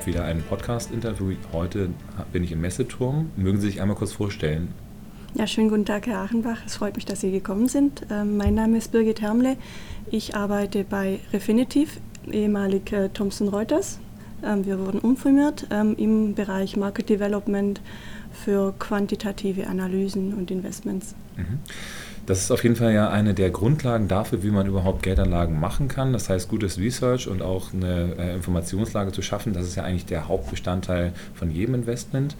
habe wieder ein Podcast-Interview. Heute bin ich im Messeturm. Mögen Sie sich einmal kurz vorstellen? Ja, schönen guten Tag, Herr Achenbach. Es freut mich, dass Sie gekommen sind. Ähm, mein Name ist Birgit Hermle. Ich arbeite bei Refinitiv, ehemalig äh, Thomson Reuters. Ähm, wir wurden umfirmiert ähm, im Bereich Market Development für quantitative Analysen und Investments. Mhm. Das ist auf jeden Fall ja eine der Grundlagen dafür, wie man überhaupt Geldanlagen machen kann. Das heißt, gutes Research und auch eine äh, Informationslage zu schaffen, das ist ja eigentlich der Hauptbestandteil von jedem Investment.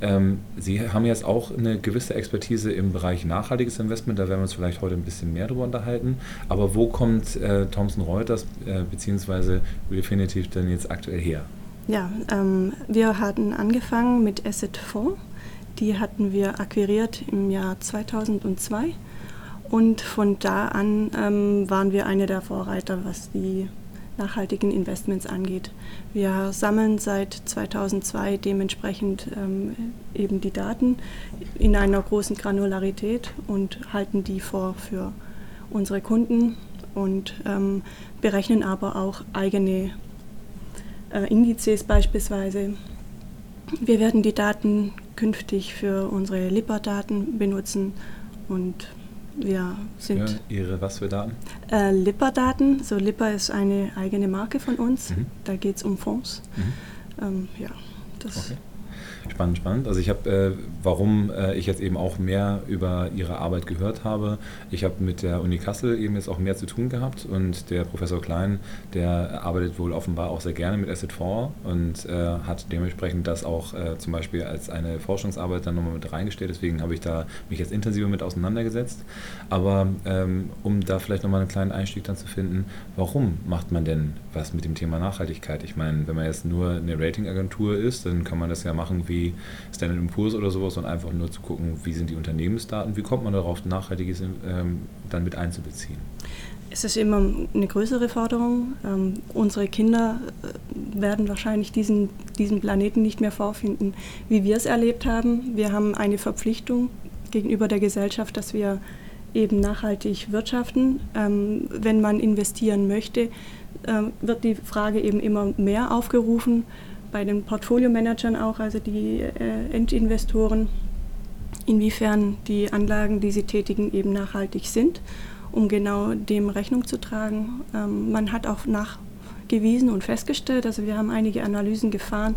Ähm, Sie haben jetzt auch eine gewisse Expertise im Bereich nachhaltiges Investment, da werden wir uns vielleicht heute ein bisschen mehr darüber unterhalten. Aber wo kommt äh, Thomson Reuters äh, bzw. Refinitiv denn jetzt aktuell her? Ja, ähm, wir hatten angefangen mit Asset 4. Die hatten wir akquiriert im Jahr 2002 und von da an ähm, waren wir eine der Vorreiter, was die nachhaltigen Investments angeht. Wir sammeln seit 2002 dementsprechend ähm, eben die Daten in einer großen Granularität und halten die vor für unsere Kunden und ähm, berechnen aber auch eigene äh, Indizes beispielsweise. Wir werden die Daten künftig für unsere Lipper-Daten benutzen und wir sind. Ja, Ihre was für Daten? Äh, Lipper-Daten. So, Lipper ist eine eigene Marke von uns. Mhm. Da geht es um Fonds. Mhm. Ähm, ja, das. Okay. Spannend, spannend. Also ich habe, äh, warum äh, ich jetzt eben auch mehr über Ihre Arbeit gehört habe, ich habe mit der Uni Kassel eben jetzt auch mehr zu tun gehabt und der Professor Klein, der arbeitet wohl offenbar auch sehr gerne mit Asset 4 und äh, hat dementsprechend das auch äh, zum Beispiel als eine Forschungsarbeit dann nochmal mit reingestellt. Deswegen habe ich da mich jetzt intensiver mit auseinandergesetzt. Aber ähm, um da vielleicht nochmal einen kleinen Einstieg dann zu finden, warum macht man denn was mit dem Thema Nachhaltigkeit? Ich meine, wenn man jetzt nur eine Ratingagentur ist, dann kann man das ja machen wie Standard Poor's oder sowas, sondern einfach nur zu gucken, wie sind die Unternehmensdaten, wie kommt man darauf, Nachhaltiges ähm, dann mit einzubeziehen. Es ist immer eine größere Forderung. Ähm, unsere Kinder äh, werden wahrscheinlich diesen, diesen Planeten nicht mehr vorfinden, wie wir es erlebt haben. Wir haben eine Verpflichtung gegenüber der Gesellschaft, dass wir eben nachhaltig wirtschaften. Ähm, wenn man investieren möchte, wird die Frage eben immer mehr aufgerufen bei den Portfolio-Managern auch, also die äh, Endinvestoren, inwiefern die Anlagen, die sie tätigen, eben nachhaltig sind, um genau dem Rechnung zu tragen. Ähm, man hat auch nachgewiesen und festgestellt, also wir haben einige Analysen gefahren,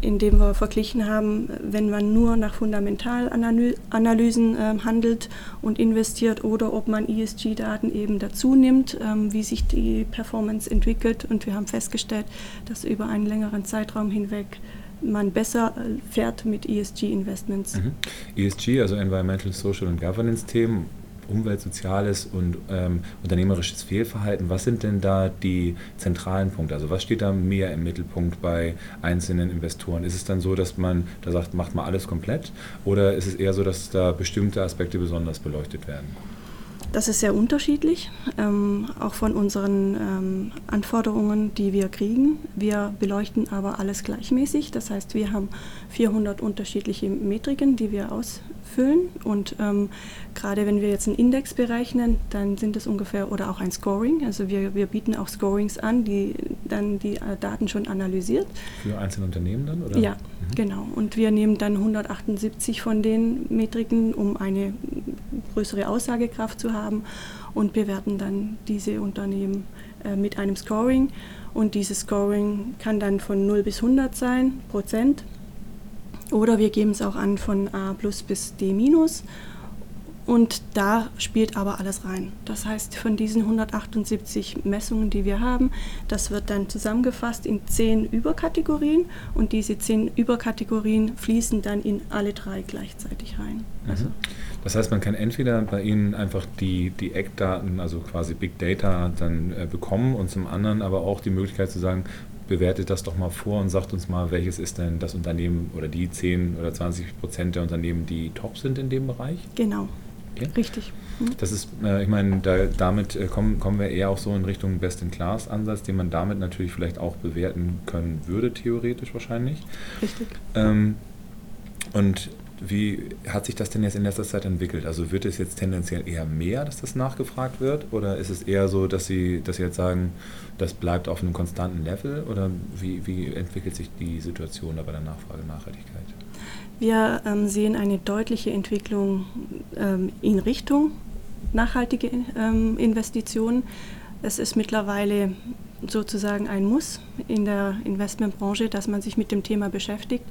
indem wir verglichen haben, wenn man nur nach Fundamentalanalysen äh, handelt und investiert oder ob man ESG-Daten eben dazu nimmt, ähm, wie sich die Performance entwickelt. Und wir haben festgestellt, dass über einen längeren Zeitraum hinweg man besser äh, fährt mit ESG-Investments. Mhm. ESG, also Environmental, Social und Governance-Themen, Umwelt, Soziales und ähm, unternehmerisches Fehlverhalten. Was sind denn da die zentralen Punkte? Also was steht da mehr im Mittelpunkt bei einzelnen Investoren? Ist es dann so, dass man da sagt, macht mal alles komplett? Oder ist es eher so, dass da bestimmte Aspekte besonders beleuchtet werden? Das ist sehr unterschiedlich, ähm, auch von unseren ähm, Anforderungen, die wir kriegen. Wir beleuchten aber alles gleichmäßig. Das heißt, wir haben 400 unterschiedliche Metriken, die wir ausfüllen. Und ähm, gerade wenn wir jetzt einen Index berechnen, dann sind es ungefähr, oder auch ein Scoring. Also wir, wir bieten auch Scorings an, die dann die äh, Daten schon analysiert. Für einzelne Unternehmen dann? Oder? Ja, mhm. genau. Und wir nehmen dann 178 von den Metriken, um eine größere Aussagekraft zu haben haben und bewerten dann diese Unternehmen äh, mit einem Scoring. Und dieses Scoring kann dann von 0 bis 100 sein, Prozent. Oder wir geben es auch an von A plus bis D minus. Und da spielt aber alles rein. Das heißt, von diesen 178 Messungen, die wir haben, das wird dann zusammengefasst in zehn Überkategorien und diese zehn Überkategorien fließen dann in alle drei gleichzeitig rein. Mhm. Also das heißt, man kann entweder bei Ihnen einfach die, die Eckdaten, also quasi Big Data, dann äh, bekommen und zum anderen aber auch die Möglichkeit zu sagen, bewertet das doch mal vor und sagt uns mal, welches ist denn das Unternehmen oder die 10 oder 20 Prozent der Unternehmen, die top sind in dem Bereich? Genau. Okay. Richtig. Mhm. Das ist, äh, ich meine, da, damit äh, kommen, kommen wir eher auch so in Richtung Best-in-Class-Ansatz, den man damit natürlich vielleicht auch bewerten können würde, theoretisch wahrscheinlich. Richtig. Ähm, und wie hat sich das denn jetzt in letzter Zeit entwickelt? Also wird es jetzt tendenziell eher mehr, dass das nachgefragt wird? Oder ist es eher so, dass Sie, dass Sie jetzt sagen, das bleibt auf einem konstanten Level? Oder wie, wie entwickelt sich die Situation da bei der Nachfrage Nachhaltigkeit? Wir ähm, sehen eine deutliche Entwicklung ähm, in Richtung nachhaltige ähm, Investitionen. Es ist mittlerweile sozusagen ein Muss in der Investmentbranche, dass man sich mit dem Thema beschäftigt.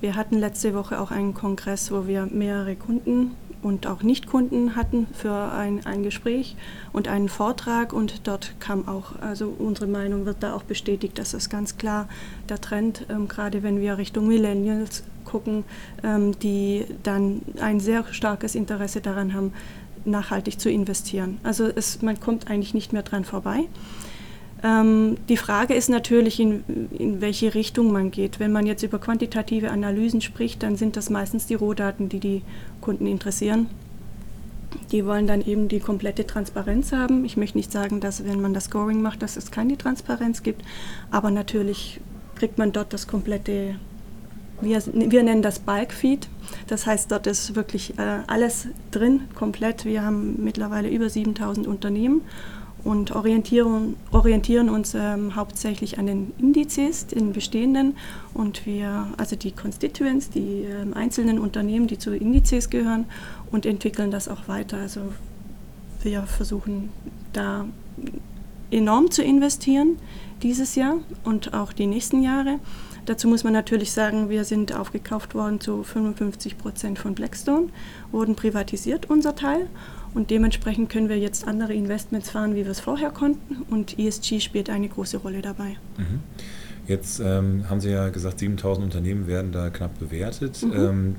Wir hatten letzte Woche auch einen Kongress, wo wir mehrere Kunden und auch Nichtkunden hatten für ein, ein Gespräch und einen Vortrag und dort kam auch, also unsere Meinung wird da auch bestätigt, dass es ganz klar der Trend, ähm, gerade wenn wir Richtung Millennials gucken, ähm, die dann ein sehr starkes Interesse daran haben, nachhaltig zu investieren. Also es, man kommt eigentlich nicht mehr dran vorbei. Ähm, die Frage ist natürlich, in, in welche Richtung man geht. Wenn man jetzt über quantitative Analysen spricht, dann sind das meistens die Rohdaten, die die Kunden interessieren. Die wollen dann eben die komplette Transparenz haben. Ich möchte nicht sagen, dass wenn man das Scoring macht, dass es keine Transparenz gibt, aber natürlich kriegt man dort das komplette wir, wir nennen das Bulk Feed. Das heißt, dort ist wirklich äh, alles drin, komplett. Wir haben mittlerweile über 7000 Unternehmen und orientieren, orientieren uns ähm, hauptsächlich an den Indizes, den bestehenden. Und wir, also die Constituents, die äh, einzelnen Unternehmen, die zu Indizes gehören und entwickeln das auch weiter. Also wir versuchen da enorm zu investieren dieses Jahr und auch die nächsten Jahre. Dazu muss man natürlich sagen, wir sind aufgekauft worden zu 55 Prozent von Blackstone, wurden privatisiert, unser Teil. Und dementsprechend können wir jetzt andere Investments fahren, wie wir es vorher konnten. Und ESG spielt eine große Rolle dabei. Mhm. Jetzt ähm, haben Sie ja gesagt, 7000 Unternehmen werden da knapp bewertet. Mhm. Ähm,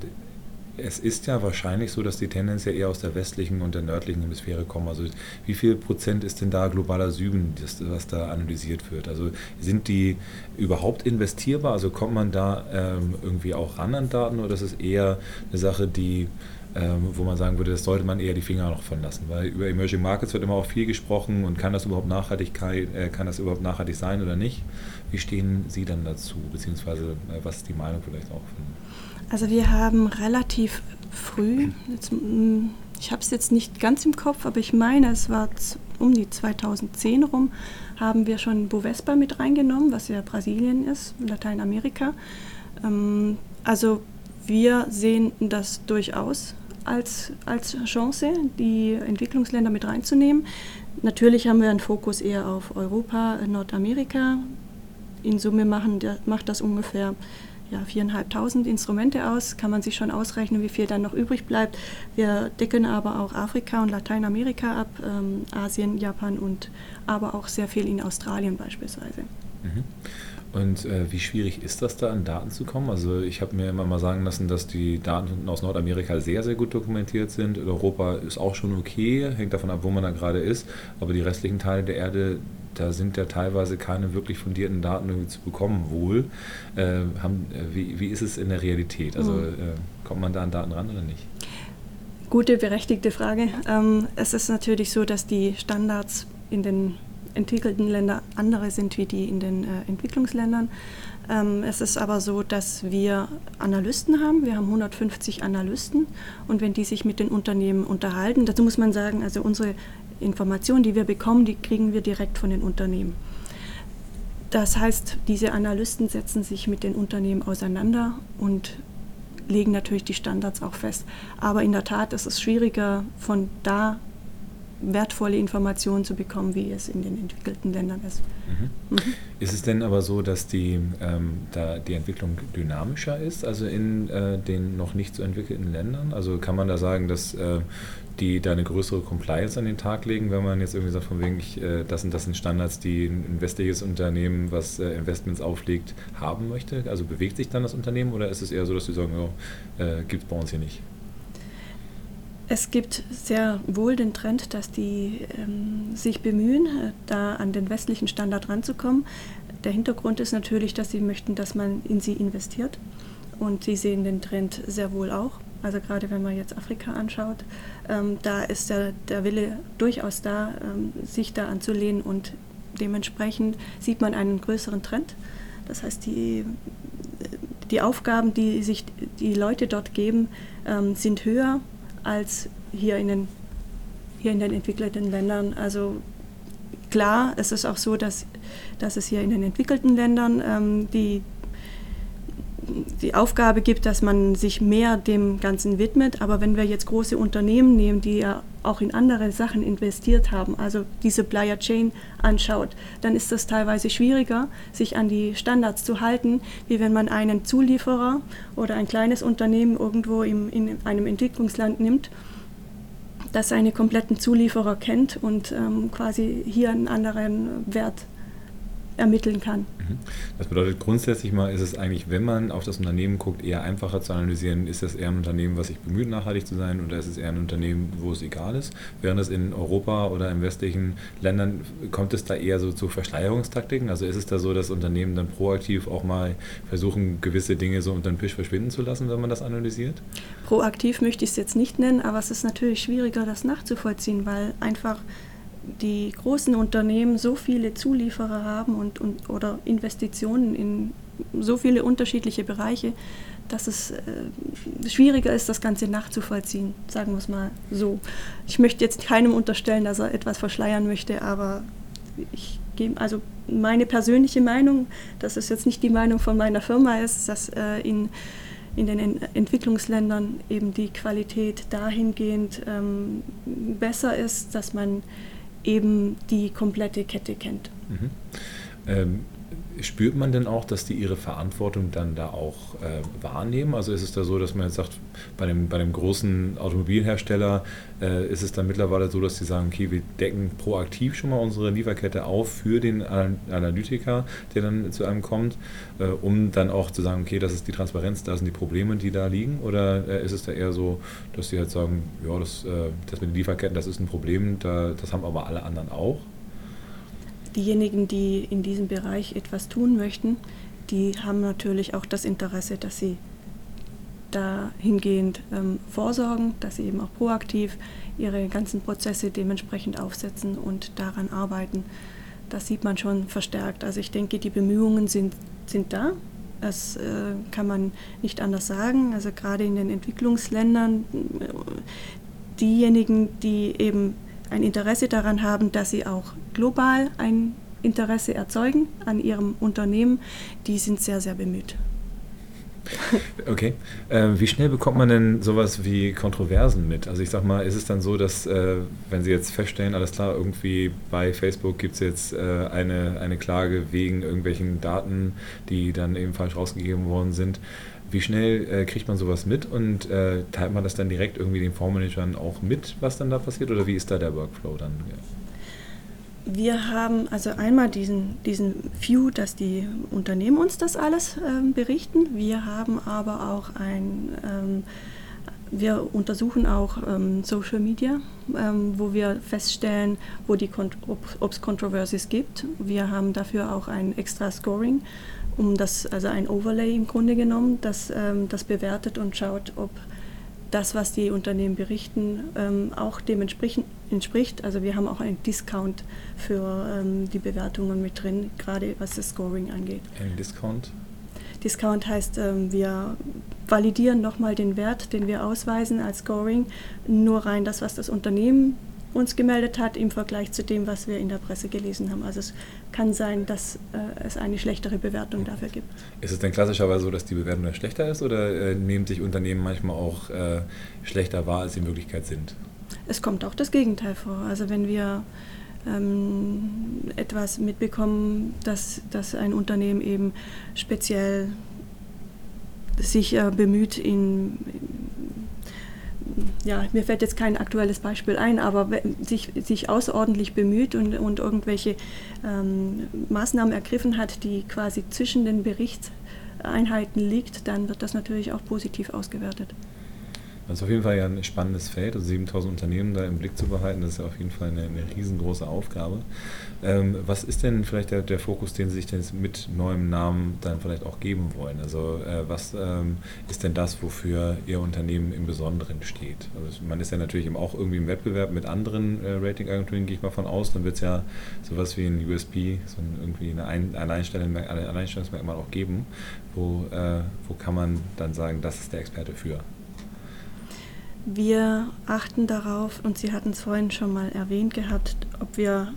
es ist ja wahrscheinlich so, dass die Tendenz ja eher aus der westlichen und der nördlichen Hemisphäre kommen. Also wie viel Prozent ist denn da globaler Süden, das, was da analysiert wird? Also sind die überhaupt investierbar? Also kommt man da ähm, irgendwie auch ran an Daten oder ist es eher eine Sache, die ähm, wo man sagen würde, das sollte man eher die Finger noch von lassen, weil über Emerging Markets wird immer auch viel gesprochen und kann das überhaupt Nachhaltigkeit, äh, kann das überhaupt nachhaltig sein oder nicht? Wie stehen Sie dann dazu, beziehungsweise äh, was ist die Meinung vielleicht auch von also wir haben relativ früh, jetzt, mm, ich habe es jetzt nicht ganz im Kopf, aber ich meine, es war um die 2010 rum, haben wir schon Bovespa mit reingenommen, was ja Brasilien ist, Lateinamerika. Ähm, also wir sehen das durchaus als, als Chance, die Entwicklungsländer mit reinzunehmen. Natürlich haben wir einen Fokus eher auf Europa, Nordamerika. In Summe machen, macht das ungefähr ja, 4.500 Instrumente aus, kann man sich schon ausrechnen, wie viel dann noch übrig bleibt. Wir decken aber auch Afrika und Lateinamerika ab, ähm, Asien, Japan und aber auch sehr viel in Australien beispielsweise. Mhm. Und äh, wie schwierig ist das da, an Daten zu kommen? Also ich habe mir immer mal sagen lassen, dass die Daten aus Nordamerika sehr, sehr gut dokumentiert sind. Europa ist auch schon okay, hängt davon ab, wo man da gerade ist. Aber die restlichen Teile der Erde, da sind ja teilweise keine wirklich fundierten Daten irgendwie zu bekommen wohl. Äh, haben, äh, wie, wie ist es in der Realität? Also mhm. äh, kommt man da an Daten ran oder nicht? Gute, berechtigte Frage. Ähm, es ist natürlich so, dass die Standards in den entwickelten Ländern andere sind wie die in den äh, Entwicklungsländern. Ähm, es ist aber so, dass wir Analysten haben. Wir haben 150 Analysten und wenn die sich mit den Unternehmen unterhalten, dazu muss man sagen, also unsere Informationen, die wir bekommen, die kriegen wir direkt von den Unternehmen. Das heißt, diese Analysten setzen sich mit den Unternehmen auseinander und legen natürlich die Standards auch fest. Aber in der Tat ist es schwieriger, von da wertvolle Informationen zu bekommen, wie es in den entwickelten Ländern ist. Mhm. Mhm. Ist es denn aber so, dass die, ähm, da die Entwicklung dynamischer ist, also in äh, den noch nicht so entwickelten Ländern? Also kann man da sagen, dass äh, die da eine größere Compliance an den Tag legen, wenn man jetzt irgendwie sagt, von wegen, ich, äh, das sind das sind Standards, die ein westliches Unternehmen, was äh, Investments auflegt, haben möchte? Also bewegt sich dann das Unternehmen oder ist es eher so, dass sie sagen, oh, äh, gibt es bei uns hier nicht? Es gibt sehr wohl den Trend, dass die ähm, sich bemühen, äh, da an den westlichen Standard ranzukommen. Der Hintergrund ist natürlich, dass sie möchten, dass man in sie investiert. Und sie sehen den Trend sehr wohl auch. Also gerade wenn man jetzt Afrika anschaut, ähm, da ist der, der Wille durchaus da, ähm, sich da anzulehnen und dementsprechend sieht man einen größeren Trend. Das heißt, die, die Aufgaben, die sich die Leute dort geben, ähm, sind höher als hier in den, hier in den entwickelten Ländern. Also klar, es ist auch so, dass, dass es hier in den entwickelten Ländern ähm, die, die Aufgabe gibt, dass man sich mehr dem Ganzen widmet. Aber wenn wir jetzt große Unternehmen nehmen, die ja auch in andere Sachen investiert haben, also die Supplier Chain anschaut, dann ist das teilweise schwieriger, sich an die Standards zu halten, wie wenn man einen Zulieferer oder ein kleines Unternehmen irgendwo im, in einem Entwicklungsland nimmt das seine kompletten Zulieferer kennt und ähm, quasi hier einen anderen Wert ermitteln kann. Mhm. Das bedeutet grundsätzlich mal ist es eigentlich, wenn man auf das Unternehmen guckt, eher einfacher zu analysieren, ist das eher ein Unternehmen, was sich bemüht, nachhaltig zu sein oder ist es eher ein Unternehmen, wo es egal ist? Während es in Europa oder in westlichen Ländern kommt es da eher so zu Verschleierungstaktiken? Also ist es da so, dass Unternehmen dann proaktiv auch mal versuchen, gewisse Dinge so unter den Tisch verschwinden zu lassen, wenn man das analysiert? Proaktiv möchte ich es jetzt nicht nennen, aber es ist natürlich schwieriger, das nachzuvollziehen, weil einfach die großen Unternehmen so viele Zulieferer haben und, und, oder Investitionen in so viele unterschiedliche Bereiche, dass es äh, schwieriger ist, das Ganze nachzuvollziehen, sagen wir es mal so. Ich möchte jetzt keinem unterstellen, dass er etwas verschleiern möchte, aber ich gebe, also meine persönliche Meinung, dass es jetzt nicht die Meinung von meiner Firma ist, dass äh, in, in den Entwicklungsländern eben die Qualität dahingehend ähm, besser ist, dass man eben die komplette Kette kennt. Mhm. Ähm, spürt man denn auch, dass die ihre Verantwortung dann da auch äh, wahrnehmen? Also ist es da so, dass man jetzt sagt, bei dem, bei dem großen Automobilhersteller äh, ist es dann mittlerweile so, dass sie sagen, okay, wir decken proaktiv schon mal unsere Lieferkette auf für den Analytiker, der dann zu einem kommt, äh, um dann auch zu sagen, okay, das ist die Transparenz, da sind die Probleme, die da liegen? Oder äh, ist es da eher so, dass sie halt sagen, ja, das, äh, das mit den Lieferketten, das ist ein Problem, da, das haben aber alle anderen auch? Diejenigen, die in diesem Bereich etwas tun möchten, die haben natürlich auch das Interesse, dass sie dahingehend ähm, vorsorgen, dass sie eben auch proaktiv ihre ganzen Prozesse dementsprechend aufsetzen und daran arbeiten. Das sieht man schon verstärkt. Also ich denke, die Bemühungen sind, sind da. Das äh, kann man nicht anders sagen. Also gerade in den Entwicklungsländern, äh, diejenigen, die eben ein Interesse daran haben, dass sie auch global ein Interesse erzeugen an ihrem Unternehmen, die sind sehr, sehr bemüht. Okay. Äh, wie schnell bekommt man denn sowas wie Kontroversen mit? Also ich sag mal, ist es dann so, dass äh, wenn Sie jetzt feststellen, alles klar, irgendwie bei Facebook gibt es jetzt äh, eine, eine Klage wegen irgendwelchen Daten, die dann eben falsch rausgegeben worden sind, wie schnell äh, kriegt man sowas mit und äh, teilt man das dann direkt irgendwie den Fondsmanagern auch mit, was dann da passiert oder wie ist da der Workflow dann? Wir haben also einmal diesen, diesen View, dass die Unternehmen uns das alles ähm, berichten. Wir haben aber auch ein, ähm, wir untersuchen auch ähm, Social Media, ähm, wo wir feststellen, wo die ob es Controversies gibt. Wir haben dafür auch ein extra Scoring um das, also ein Overlay im Grunde genommen, das ähm, das bewertet und schaut, ob das, was die Unternehmen berichten, ähm, auch dem entspricht. Also wir haben auch einen Discount für ähm, die Bewertungen mit drin, gerade was das Scoring angeht. Ein Discount? Discount heißt, ähm, wir validieren nochmal den Wert, den wir ausweisen als Scoring, nur rein das, was das Unternehmen uns gemeldet hat im Vergleich zu dem, was wir in der Presse gelesen haben. Also es kann sein, dass äh, es eine schlechtere Bewertung dafür gibt. Ist es denn klassischerweise so, dass die Bewertung dann schlechter ist oder äh, nehmen sich Unternehmen manchmal auch äh, schlechter wahr, als sie in Wirklichkeit sind? Es kommt auch das Gegenteil vor. Also wenn wir ähm, etwas mitbekommen, dass, dass ein Unternehmen eben speziell sich äh, bemüht, in, ja, mir fällt jetzt kein aktuelles Beispiel ein, aber sich, sich außerordentlich bemüht und, und irgendwelche ähm, Maßnahmen ergriffen hat, die quasi zwischen den Berichtseinheiten liegt, dann wird das natürlich auch positiv ausgewertet. Das ist auf jeden Fall ja ein spannendes Feld, also 7000 Unternehmen da im Blick zu behalten, das ist ja auf jeden Fall eine, eine riesengroße Aufgabe. Ähm, was ist denn vielleicht der, der, Fokus, den Sie sich denn mit neuem Namen dann vielleicht auch geben wollen? Also äh, was ähm, ist denn das, wofür Ihr Unternehmen im Besonderen steht? Also man ist ja natürlich auch irgendwie im Wettbewerb mit anderen äh, Ratingagenturen, gehe ich mal von aus, dann wird es ja sowas wie ein USP, so ein, irgendwie eine ein Alleinstellungsmerkmal auch geben. Wo, äh, wo kann man dann sagen, das ist der Experte für? Wir achten darauf, und Sie hatten es vorhin schon mal erwähnt gehabt, ob wir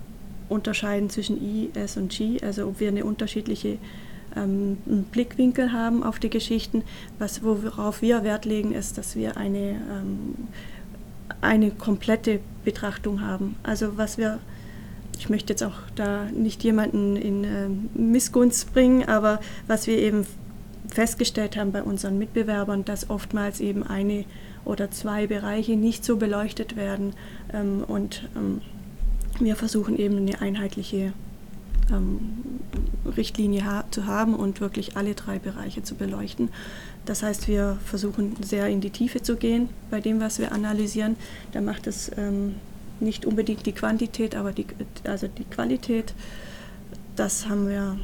unterscheiden zwischen I, S und G, also ob wir eine unterschiedliche ähm, Blickwinkel haben auf die Geschichten. Was, worauf wir Wert legen, ist, dass wir eine, ähm, eine komplette Betrachtung haben. Also was wir, ich möchte jetzt auch da nicht jemanden in äh, Missgunst bringen, aber was wir eben festgestellt haben bei unseren Mitbewerbern, dass oftmals eben eine oder zwei Bereiche nicht so beleuchtet werden. Ähm, und ähm, wir versuchen eben eine einheitliche ähm, Richtlinie ha zu haben und wirklich alle drei Bereiche zu beleuchten. Das heißt, wir versuchen sehr in die Tiefe zu gehen bei dem, was wir analysieren. Da macht es ähm, nicht unbedingt die Quantität, aber die, also die Qualität. Das haben wir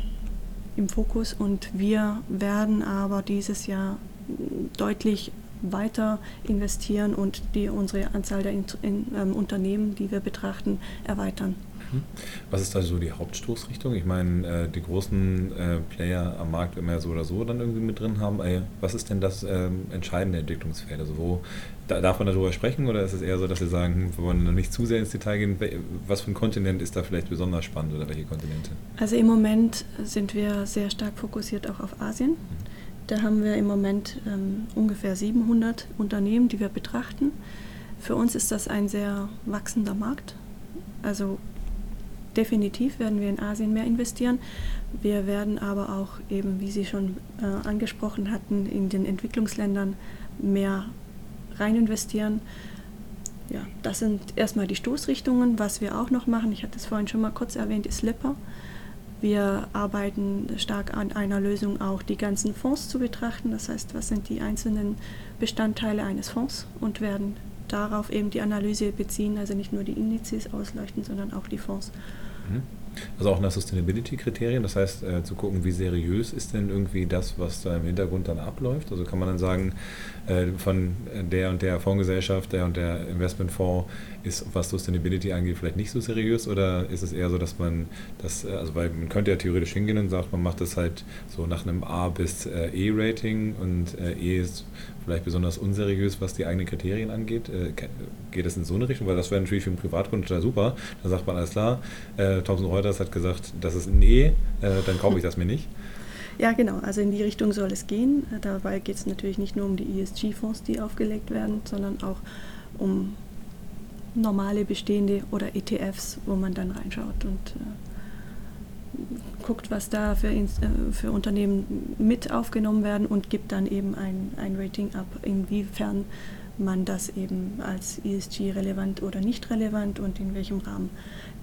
im Fokus und wir werden aber dieses Jahr deutlich weiter investieren und die, unsere Anzahl der in, in, ähm, Unternehmen, die wir betrachten, erweitern. Mhm. Was ist da so die Hauptstoßrichtung? Ich meine, äh, die großen äh, Player am Markt immer so oder so dann irgendwie mit drin haben. Äh, was ist denn das ähm, entscheidende Entwicklungsfeld? Also wo da, darf man darüber sprechen oder ist es eher so, dass wir sagen, hm, wir wollen noch nicht zu sehr ins Detail gehen? Was für ein Kontinent ist da vielleicht besonders spannend oder welche Kontinente? Also im Moment sind wir sehr stark fokussiert auch auf Asien. Mhm. Da haben wir im Moment ähm, ungefähr 700 Unternehmen, die wir betrachten. Für uns ist das ein sehr wachsender Markt. Also definitiv werden wir in Asien mehr investieren. Wir werden aber auch eben, wie Sie schon äh, angesprochen hatten, in den Entwicklungsländern mehr rein investieren. Ja, das sind erstmal die Stoßrichtungen. Was wir auch noch machen, ich hatte es vorhin schon mal kurz erwähnt, ist Lipper. Wir arbeiten stark an einer Lösung, auch die ganzen Fonds zu betrachten. Das heißt, was sind die einzelnen Bestandteile eines Fonds und werden darauf eben die Analyse beziehen, also nicht nur die Indizes ausleuchten, sondern auch die Fonds. Mhm. Also auch nach Sustainability-Kriterien, das heißt äh, zu gucken, wie seriös ist denn irgendwie das, was da im Hintergrund dann abläuft. Also kann man dann sagen, äh, von der und der Fondsgesellschaft, der und der Investmentfonds ist, was Sustainability angeht, vielleicht nicht so seriös oder ist es eher so, dass man das, äh, also weil man könnte ja theoretisch hingehen und sagt, man macht das halt so nach einem A bis äh, E-Rating und äh, E ist vielleicht besonders unseriös, was die eigenen Kriterien angeht. Geht das in so eine Richtung? Weil das wäre natürlich für einen Privatkunden total super. Da sagt man, alles klar, Thomson Reuters hat gesagt, das ist ein E, dann kaufe ich das mir nicht. Ja, genau. Also in die Richtung soll es gehen. Dabei geht es natürlich nicht nur um die ESG-Fonds, die aufgelegt werden, sondern auch um normale bestehende oder ETFs, wo man dann reinschaut und äh, guckt, was da für, äh, für Unternehmen mit aufgenommen werden und gibt dann eben ein, ein Rating ab, inwiefern man das eben als ESG relevant oder nicht relevant und in welchem Rahmen.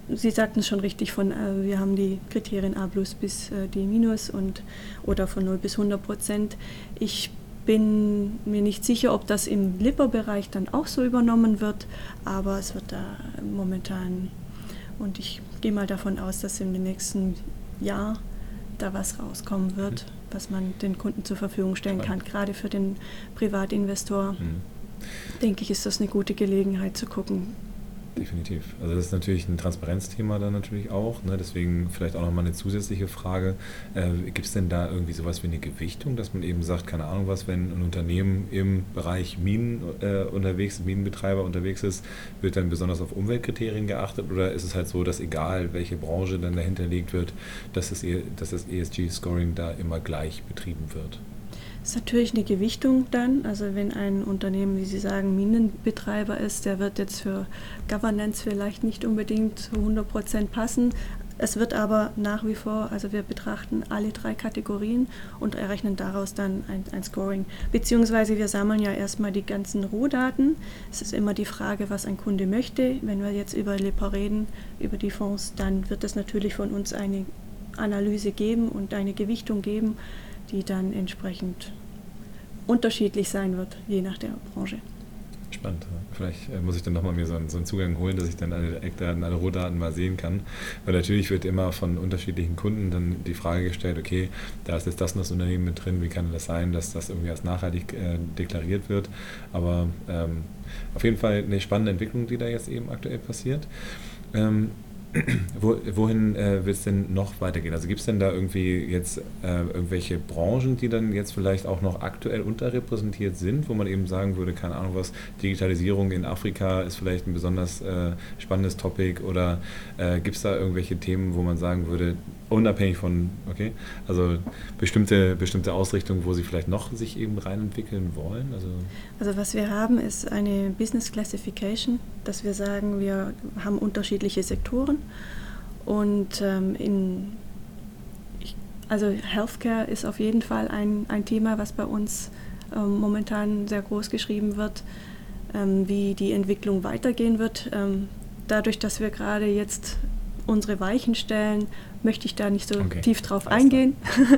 Sie sagten es schon richtig, von, äh, wir haben die Kriterien A plus bis äh, D minus und, oder von 0 bis 100 Prozent. Ich bin mir nicht sicher, ob das im Lipper-Bereich dann auch so übernommen wird, aber es wird da momentan und ich gehe mal davon aus, dass im nächsten Jahr da was rauskommen wird, mhm. was man den Kunden zur Verfügung stellen kann. Gerade für den Privatinvestor, mhm. denke ich, ist das eine gute Gelegenheit zu gucken, Definitiv. Also das ist natürlich ein Transparenzthema dann natürlich auch. Ne? Deswegen vielleicht auch nochmal eine zusätzliche Frage. Äh, Gibt es denn da irgendwie sowas wie eine Gewichtung, dass man eben sagt, keine Ahnung was, wenn ein Unternehmen im Bereich Minen äh, unterwegs, Minenbetreiber unterwegs ist, wird dann besonders auf Umweltkriterien geachtet oder ist es halt so, dass egal welche Branche dann dahinter liegt wird, dass das, e dass das ESG-Scoring da immer gleich betrieben wird? Ist natürlich eine Gewichtung dann. Also wenn ein Unternehmen, wie Sie sagen, Minenbetreiber ist, der wird jetzt für Governance vielleicht nicht unbedingt zu 100 Prozent passen. Es wird aber nach wie vor, also wir betrachten alle drei Kategorien und errechnen daraus dann ein, ein Scoring. Beziehungsweise wir sammeln ja erstmal die ganzen Rohdaten. Es ist immer die Frage, was ein Kunde möchte. Wenn wir jetzt über LEPA reden, über die Fonds, dann wird es natürlich von uns eine Analyse geben und eine Gewichtung geben die dann entsprechend unterschiedlich sein wird, je nach der Branche. Spannend. Vielleicht äh, muss ich dann nochmal mir so einen, so einen, Zugang holen, dass ich dann alle Eckdaten, alle Rohdaten mal sehen kann. Weil natürlich wird immer von unterschiedlichen Kunden dann die Frage gestellt, okay, da ist jetzt das und das Unternehmen mit drin, wie kann das sein, dass das irgendwie als nachhaltig äh, deklariert wird. Aber ähm, auf jeden Fall eine spannende Entwicklung, die da jetzt eben aktuell passiert. Ähm, Wo, wohin äh, wird es denn noch weitergehen? Also gibt es denn da irgendwie jetzt äh, irgendwelche Branchen, die dann jetzt vielleicht auch noch aktuell unterrepräsentiert sind, wo man eben sagen würde, keine Ahnung was, Digitalisierung in Afrika ist vielleicht ein besonders äh, spannendes Topic oder äh, gibt es da irgendwelche Themen, wo man sagen würde, unabhängig von, okay, also bestimmte, bestimmte Ausrichtungen, wo sie vielleicht noch sich eben reinentwickeln wollen? Also, also was wir haben, ist eine Business Classification, dass wir sagen, wir haben unterschiedliche Sektoren und ähm, in, also Healthcare ist auf jeden Fall ein, ein Thema, was bei uns ähm, momentan sehr groß geschrieben wird, ähm, wie die Entwicklung weitergehen wird. Ähm, dadurch, dass wir gerade jetzt unsere Weichen stellen, möchte ich da nicht so okay. tief drauf Alles eingehen.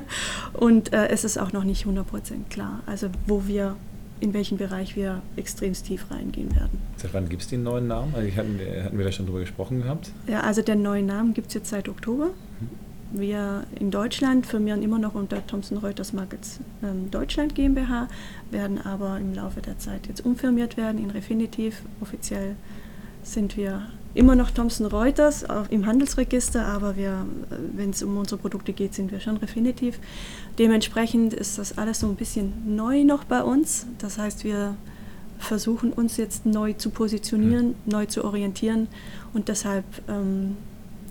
Und äh, es ist auch noch nicht 100% klar, also wo wir, in welchen Bereich wir extremst tief reingehen werden. Seit wann gibt es den neuen Namen? Also hatten, hatten wir da schon drüber gesprochen gehabt? Ja, also den neuen Namen gibt es jetzt seit Oktober. Mhm. Wir in Deutschland firmieren immer noch unter Thomson Reuters Markets ähm, Deutschland GmbH, werden aber im Laufe der Zeit jetzt umfirmiert werden in Refinitiv. Offiziell sind wir immer noch Thomson Reuters im Handelsregister, aber wenn es um unsere Produkte geht, sind wir schon Refinitiv. Dementsprechend ist das alles so ein bisschen neu noch bei uns. Das heißt, wir versuchen uns jetzt neu zu positionieren, mhm. neu zu orientieren und deshalb ähm,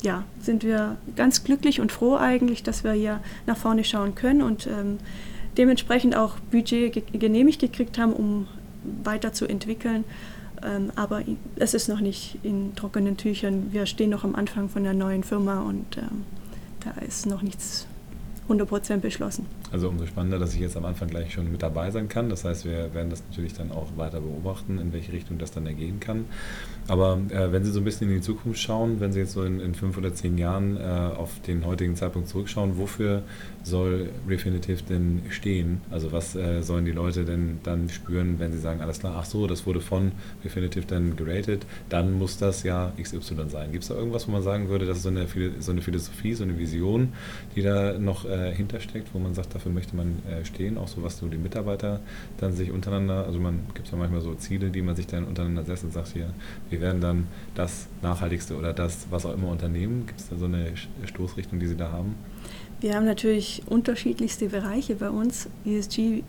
ja, sind wir ganz glücklich und froh eigentlich, dass wir hier nach vorne schauen können und ähm, dementsprechend auch Budget genehmigt gekriegt haben, um weiterzuentwickeln. Ähm, aber es ist noch nicht in trockenen Tüchern. Wir stehen noch am Anfang von der neuen Firma und ähm, da ist noch nichts 100% beschlossen. Also umso spannender, dass ich jetzt am Anfang gleich schon mit dabei sein kann. Das heißt, wir werden das natürlich dann auch weiter beobachten, in welche Richtung das dann ergehen kann. Aber äh, wenn Sie so ein bisschen in die Zukunft schauen, wenn Sie jetzt so in, in fünf oder zehn Jahren äh, auf den heutigen Zeitpunkt zurückschauen, wofür soll Refinitiv denn stehen? Also was äh, sollen die Leute denn dann spüren, wenn sie sagen, alles klar, ach so, das wurde von Refinitiv dann geratet, dann muss das ja XY sein. Gibt es da irgendwas, wo man sagen würde, das ist so eine, so eine Philosophie, so eine Vision, die da noch äh, hintersteckt, wo man sagt, dafür möchte man äh, stehen, auch so was so die Mitarbeiter dann sich untereinander, also man gibt es ja manchmal so Ziele, die man sich dann untereinander setzt und sagt hier, wir werden dann das Nachhaltigste oder das, was auch immer unternehmen. Gibt es da so eine Stoßrichtung, die Sie da haben? Wir haben natürlich unterschiedlichste Bereiche bei uns. ESG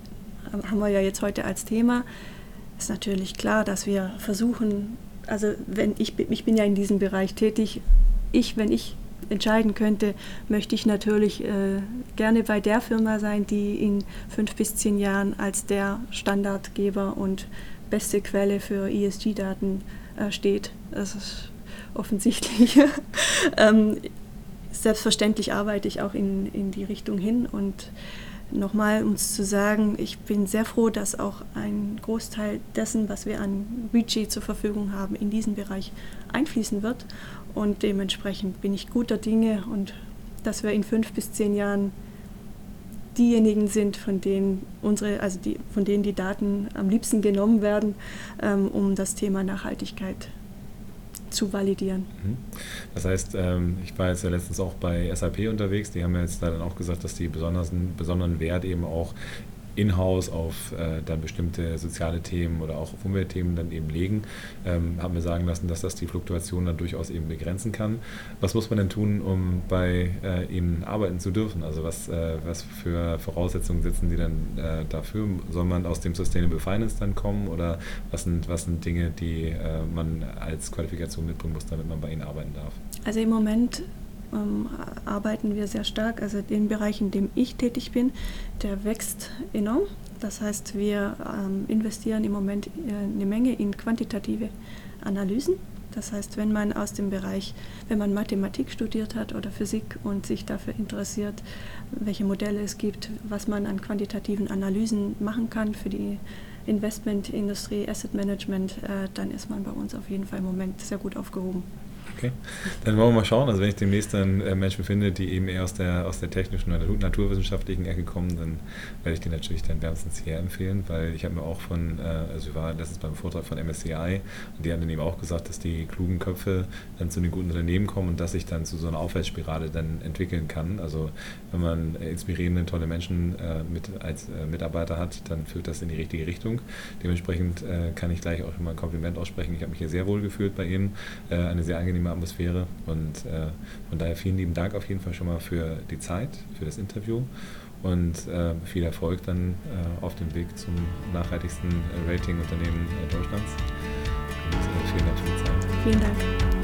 haben wir ja jetzt heute als Thema. Ist natürlich klar, dass wir versuchen, also wenn ich, ich bin ja in diesem Bereich tätig, ich, wenn ich entscheiden könnte, möchte ich natürlich äh, gerne bei der Firma sein, die in fünf bis zehn Jahren als der Standardgeber und beste Quelle für ESG-Daten äh, steht. Das ist offensichtlich. ähm, selbstverständlich arbeite ich auch in, in die Richtung hin und nochmal, um es zu sagen, ich bin sehr froh, dass auch ein Großteil dessen, was wir an Budget zur Verfügung haben, in diesen Bereich einfließen wird. Und dementsprechend bin ich guter Dinge und dass wir in fünf bis zehn Jahren diejenigen sind, von denen unsere, also die, von denen die Daten am liebsten genommen werden, ähm, um das Thema Nachhaltigkeit zu validieren. Mhm. Das heißt, ähm, ich war jetzt ja letztens auch bei SAP unterwegs, die haben ja jetzt dann auch gesagt, dass die besonderen Wert eben auch in-house auf äh, dann bestimmte soziale Themen oder auch auf Umweltthemen dann eben legen, ähm, haben wir sagen lassen, dass das die Fluktuation dann durchaus eben begrenzen kann. Was muss man denn tun, um bei äh, Ihnen arbeiten zu dürfen? Also was, äh, was für Voraussetzungen setzen Sie dann äh, dafür? Soll man aus dem Sustainable Finance dann kommen oder was sind, was sind Dinge, die äh, man als Qualifikation mitbringen muss, damit man bei Ihnen arbeiten darf? Also im Moment ähm, arbeiten wir sehr stark. Also den Bereich, in dem ich tätig bin, der wächst enorm. Das heißt, wir ähm, investieren im Moment äh, eine Menge in quantitative Analysen. Das heißt, wenn man aus dem Bereich, wenn man Mathematik studiert hat oder Physik und sich dafür interessiert, welche Modelle es gibt, was man an quantitativen Analysen machen kann für die Investmentindustrie, Asset Management, äh, dann ist man bei uns auf jeden Fall im Moment sehr gut aufgehoben. Okay, dann wollen wir mal schauen. Also wenn ich demnächst dann äh, Menschen finde, die eben eher aus der, aus der technischen oder naturwissenschaftlichen Ecke kommen, dann werde ich die natürlich dann wärmstens hier empfehlen, weil ich habe mir auch von, äh, also ich war letztens beim Vortrag von MSCI und die haben dann eben auch gesagt, dass die klugen Köpfe dann zu den guten Unternehmen kommen und dass sich dann zu so einer Aufwärtsspirale dann entwickeln kann. Also wenn man inspirierende, tolle Menschen äh, mit, als äh, Mitarbeiter hat, dann führt das in die richtige Richtung. Dementsprechend äh, kann ich gleich auch mal ein Kompliment aussprechen. Ich habe mich hier sehr wohl gefühlt bei Ihnen. Äh, eine sehr angenehme Atmosphäre und äh, von daher vielen lieben Dank auf jeden Fall schon mal für die Zeit, für das Interview und äh, viel Erfolg dann äh, auf dem Weg zum nachhaltigsten Ratingunternehmen Deutschlands. Und, vielen Dank für die Zeit. Vielen Dank.